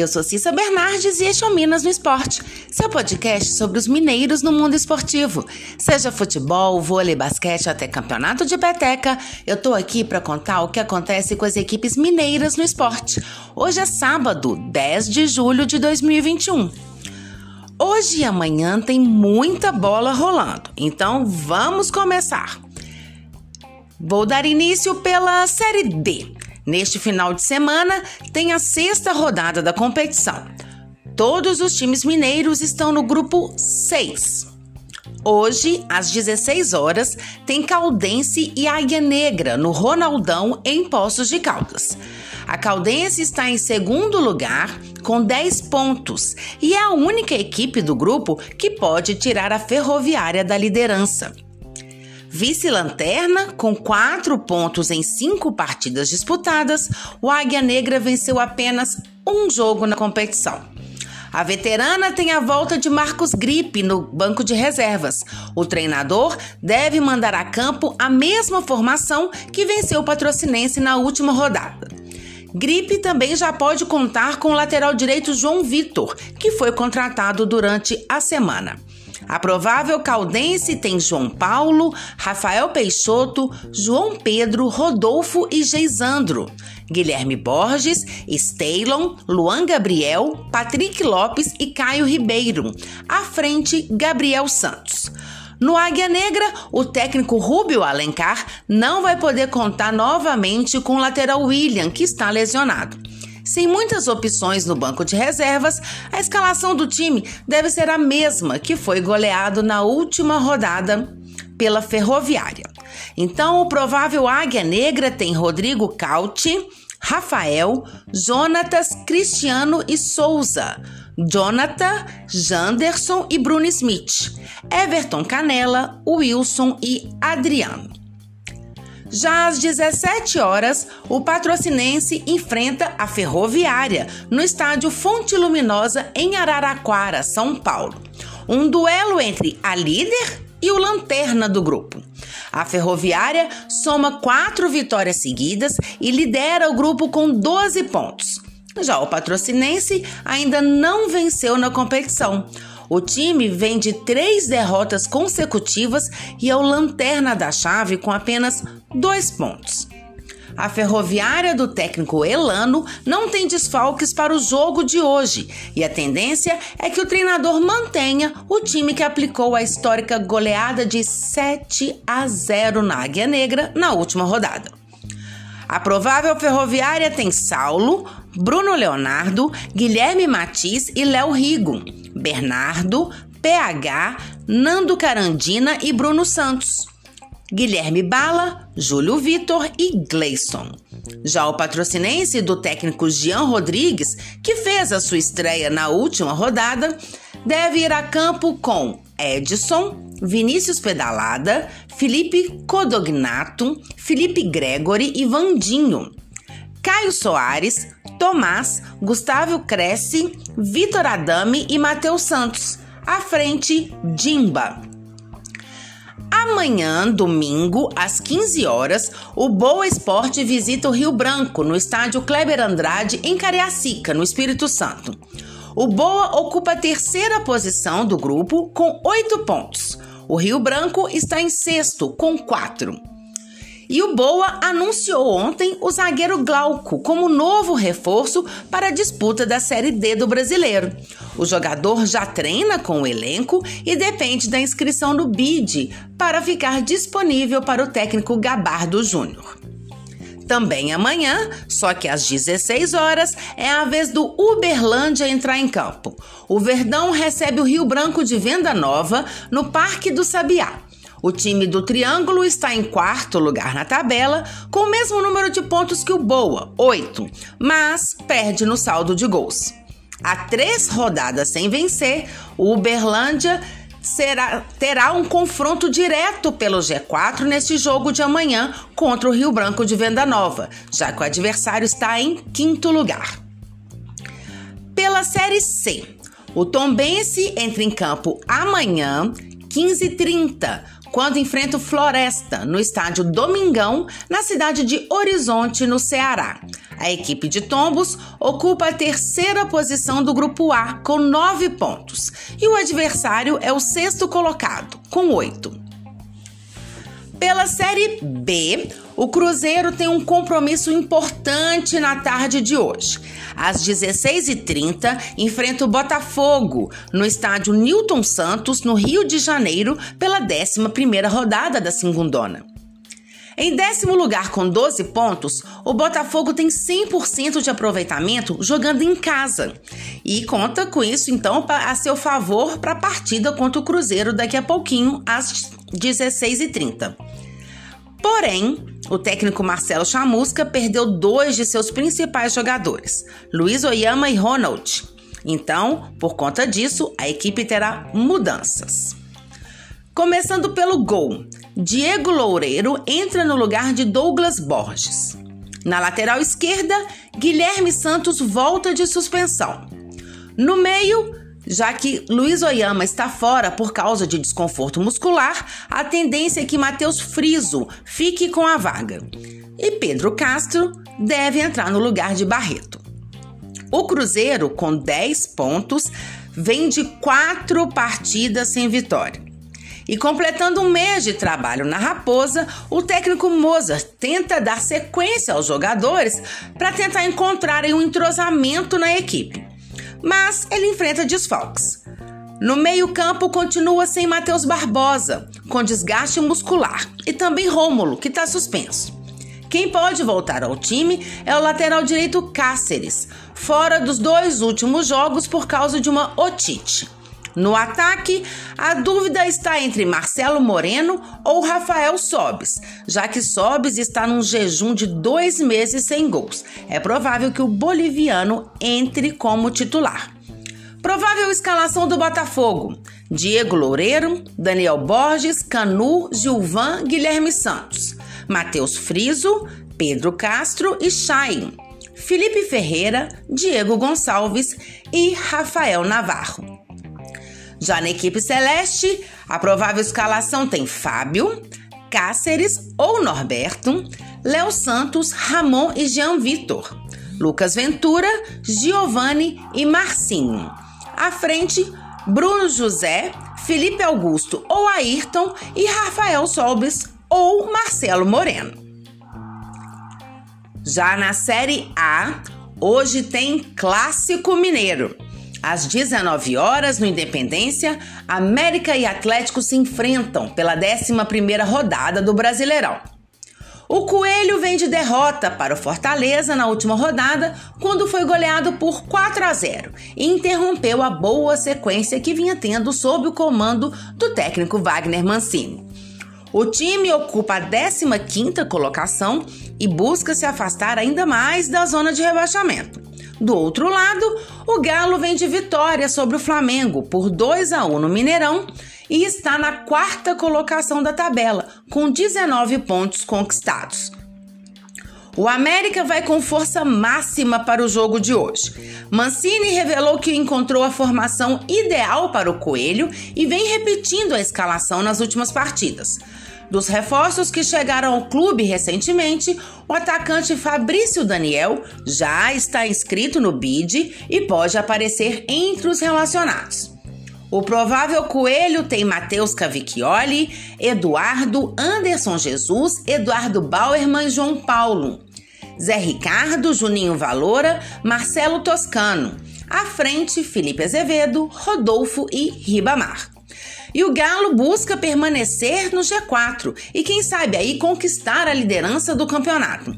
Eu sou Cissa Bernardes e este é o Minas no Esporte, seu podcast sobre os mineiros no mundo esportivo. Seja futebol, vôlei, basquete até campeonato de peteca, eu tô aqui para contar o que acontece com as equipes mineiras no esporte. Hoje é sábado, 10 de julho de 2021. Hoje e amanhã tem muita bola rolando, então vamos começar. Vou dar início pela Série D. Neste final de semana, tem a sexta rodada da competição. Todos os times mineiros estão no grupo 6. Hoje, às 16 horas, tem Caldense e Águia Negra no Ronaldão, em Poços de Caldas. A Caldense está em segundo lugar com 10 pontos e é a única equipe do grupo que pode tirar a Ferroviária da liderança. Vice-lanterna, com quatro pontos em cinco partidas disputadas, o Águia Negra venceu apenas um jogo na competição. A veterana tem a volta de Marcos Gripe no banco de reservas. O treinador deve mandar a campo a mesma formação que venceu o patrocinense na última rodada. Gripe também já pode contar com o lateral direito João Vitor, que foi contratado durante a semana. A provável caldense tem João Paulo, Rafael Peixoto, João Pedro, Rodolfo e Geisandro. Guilherme Borges, Steilon, Luan Gabriel, Patrick Lopes e Caio Ribeiro. À frente, Gabriel Santos. No Águia Negra, o técnico Rubio Alencar não vai poder contar novamente com o lateral William, que está lesionado. Sem muitas opções no banco de reservas, a escalação do time deve ser a mesma que foi goleado na última rodada pela Ferroviária. Então, o provável Águia Negra tem Rodrigo Cauti, Rafael, Jonatas, Cristiano e Souza, Jonathan, Janderson e Bruno Smith, Everton Canela, Wilson e Adriano. Já às 17 horas, o patrocinense enfrenta a Ferroviária no estádio Fonte Luminosa em Araraquara, São Paulo. Um duelo entre a líder e o lanterna do grupo. A Ferroviária soma quatro vitórias seguidas e lidera o grupo com 12 pontos. Já o patrocinense ainda não venceu na competição. O time vem de três derrotas consecutivas e é o lanterna da chave com apenas dois pontos. A ferroviária do técnico Elano não tem desfalques para o jogo de hoje e a tendência é que o treinador mantenha o time que aplicou a histórica goleada de 7 a 0 na Águia Negra na última rodada. A provável ferroviária tem Saulo, Bruno Leonardo, Guilherme Matiz e Léo Rigo, Bernardo, PH, Nando Carandina e Bruno Santos. Guilherme Bala, Júlio Vitor e Gleison. Já o patrocinense do técnico Jean Rodrigues, que fez a sua estreia na última rodada, deve ir a campo com Edson, Vinícius Pedalada, Felipe Codognato, Felipe Gregory e Vandinho. Caio Soares, Tomás, Gustavo Cresce, Vitor Adame e Matheus Santos. À frente, Dimba. Amanhã, domingo, às 15 horas, o Boa Esporte visita o Rio Branco, no estádio Kleber Andrade, em Cariacica, no Espírito Santo. O Boa ocupa a terceira posição do grupo com oito pontos. O Rio Branco está em sexto, com quatro. E o Boa anunciou ontem o zagueiro Glauco como novo reforço para a disputa da Série D do Brasileiro. O jogador já treina com o elenco e depende da inscrição no BID para ficar disponível para o técnico Gabardo Júnior. Também amanhã, só que às 16 horas, é a vez do Uberlândia entrar em campo. O Verdão recebe o Rio Branco de Venda Nova no Parque do Sabiá. O time do Triângulo está em quarto lugar na tabela, com o mesmo número de pontos que o Boa, 8, mas perde no saldo de gols. Há três rodadas sem vencer, o Uberlândia será, terá um confronto direto pelo G4 neste jogo de amanhã contra o Rio Branco de Venda Nova, já que o adversário está em quinto lugar. Pela Série C, o Tombense entra em campo amanhã, 15h30, quando enfrenta o Floresta no estádio Domingão, na cidade de Horizonte, no Ceará. A equipe de Tombos ocupa a terceira posição do grupo A com nove pontos e o adversário é o sexto colocado com oito. Pela Série B, o Cruzeiro tem um compromisso importante na tarde de hoje. Às 16h30, enfrenta o Botafogo no estádio Newton Santos, no Rio de Janeiro, pela 11ª rodada da Segundona. Em décimo lugar, com 12 pontos, o Botafogo tem 100% de aproveitamento jogando em casa. E conta com isso, então, a seu favor para a partida contra o Cruzeiro daqui a pouquinho, às 16h30. Porém, o técnico Marcelo Chamusca perdeu dois de seus principais jogadores, Luiz Oyama e Ronald. Então, por conta disso, a equipe terá mudanças. Começando pelo gol, Diego Loureiro entra no lugar de Douglas Borges. Na lateral esquerda, Guilherme Santos volta de suspensão. No meio, já que Luiz Oyama está fora por causa de desconforto muscular, a tendência é que Matheus Friso fique com a vaga. E Pedro Castro deve entrar no lugar de Barreto. O Cruzeiro, com 10 pontos, vem de quatro partidas sem vitória. E completando um mês de trabalho na Raposa, o técnico Mozart tenta dar sequência aos jogadores para tentar encontrarem um entrosamento na equipe mas ele enfrenta desfalques. No meio-campo continua sem Matheus Barbosa, com desgaste muscular, e também Rômulo, que está suspenso. Quem pode voltar ao time é o lateral direito Cáceres, fora dos dois últimos jogos por causa de uma otite. No ataque, a dúvida está entre Marcelo Moreno ou Rafael Sobes, já que Sobes está num jejum de dois meses sem gols. É provável que o boliviano entre como titular. Provável escalação do Botafogo: Diego Loureiro, Daniel Borges, Canu, Gilvan, Guilherme Santos, Matheus Friso, Pedro Castro e Chay, Felipe Ferreira, Diego Gonçalves e Rafael Navarro. Já na equipe celeste, a provável escalação tem Fábio, Cáceres ou Norberto, Léo Santos, Ramon e Jean Vitor, Lucas Ventura, Giovanni e Marcinho. À frente, Bruno José, Felipe Augusto ou Ayrton e Rafael Solbes ou Marcelo Moreno. Já na Série A, hoje tem Clássico Mineiro. Às 19 horas, no Independência, América e Atlético se enfrentam pela 11ª rodada do Brasileirão. O Coelho vem de derrota para o Fortaleza na última rodada, quando foi goleado por 4 a 0 e interrompeu a boa sequência que vinha tendo sob o comando do técnico Wagner Mancini. O time ocupa a 15ª colocação e busca se afastar ainda mais da zona de rebaixamento. Do outro lado, o Galo vem de vitória sobre o Flamengo por 2 a 1 no Mineirão e está na quarta colocação da tabela, com 19 pontos conquistados. O América vai com força máxima para o jogo de hoje. Mancini revelou que encontrou a formação ideal para o Coelho e vem repetindo a escalação nas últimas partidas. Dos reforços que chegaram ao clube recentemente, o atacante Fabrício Daniel já está inscrito no BID e pode aparecer entre os relacionados. O provável coelho tem Matheus Cavicchioli, Eduardo, Anderson Jesus, Eduardo Bauerman e João Paulo. Zé Ricardo, Juninho Valora, Marcelo Toscano. À frente, Felipe Azevedo, Rodolfo e Ribamar. E o Galo busca permanecer no G4 e, quem sabe, aí conquistar a liderança do campeonato.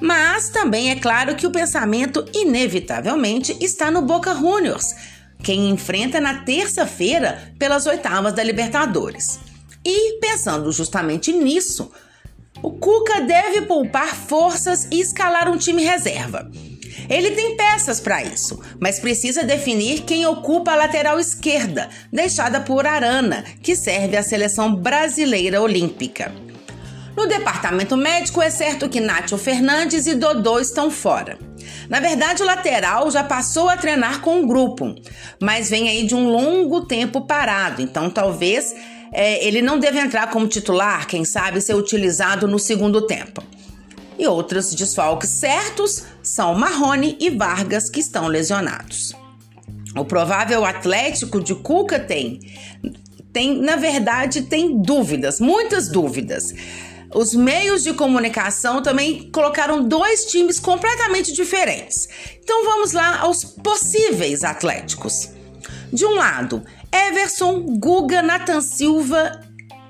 Mas também é claro que o pensamento, inevitavelmente, está no Boca Juniors, quem enfrenta na terça-feira pelas oitavas da Libertadores. E, pensando justamente nisso, o Cuca deve poupar forças e escalar um time reserva. Ele tem peças para isso, mas precisa definir quem ocupa a lateral esquerda, deixada por Arana, que serve à seleção brasileira olímpica. No departamento médico, é certo que Nátio Fernandes e Dodô estão fora. Na verdade, o lateral já passou a treinar com o grupo, mas vem aí de um longo tempo parado, então talvez é, ele não deve entrar como titular, quem sabe ser utilizado no segundo tempo. E outros desfalques certos são Marrone e Vargas, que estão lesionados. O provável Atlético de Cuca tem, tem, na verdade, tem dúvidas, muitas dúvidas. Os meios de comunicação também colocaram dois times completamente diferentes. Então vamos lá aos possíveis Atléticos. De um lado, Everson, Guga, Nathan Silva,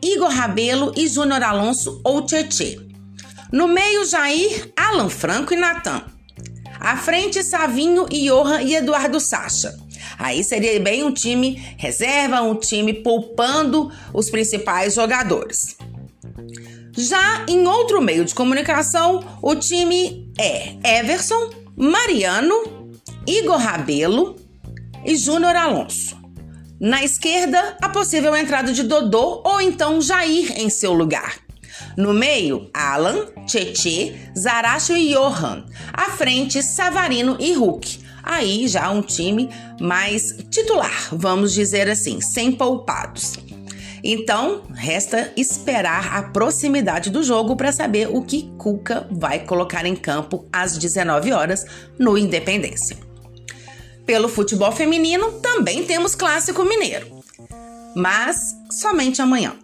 Igor Rabelo e Júnior Alonso ou Tietê. No meio, Jair, Alan Franco e Natan. À frente, Savinho, Johan e Eduardo Sacha. Aí seria bem um time reserva, um time poupando os principais jogadores. Já em outro meio de comunicação, o time é Everson, Mariano, Igor Rabelo e Júnior Alonso. Na esquerda, a possível entrada de Dodô ou então Jair em seu lugar. No meio, Alan, Tietê, Zaracho e Johan. À frente, Savarino e Hulk. Aí já um time mais titular, vamos dizer assim, sem poupados. Então, resta esperar a proximidade do jogo para saber o que Cuca vai colocar em campo às 19 horas no Independência. Pelo futebol feminino, também temos clássico mineiro, mas somente amanhã.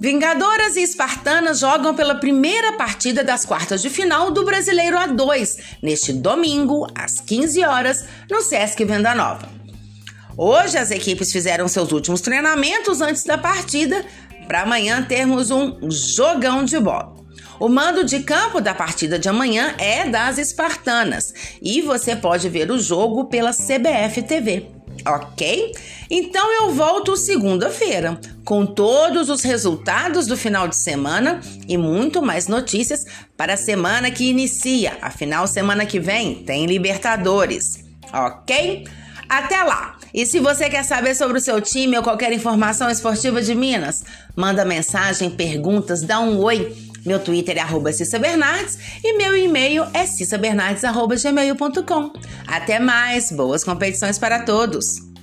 Vingadoras e Espartanas jogam pela primeira partida das quartas de final do Brasileiro A2, neste domingo, às 15 horas, no Sesc Venda Nova. Hoje as equipes fizeram seus últimos treinamentos antes da partida, para amanhã termos um jogão de bola. O mando de campo da partida de amanhã é das Espartanas e você pode ver o jogo pela CBF TV, ok? Então eu volto segunda-feira com todos os resultados do final de semana e muito mais notícias para a semana que inicia. Afinal, semana que vem tem Libertadores, ok? Até lá! E se você quer saber sobre o seu time ou qualquer informação esportiva de Minas, manda mensagem, perguntas, dá um oi. Meu Twitter é arroba Cissa Bernardes e meu e-mail é cissabernardes.gmail.com. Até mais, boas competições para todos!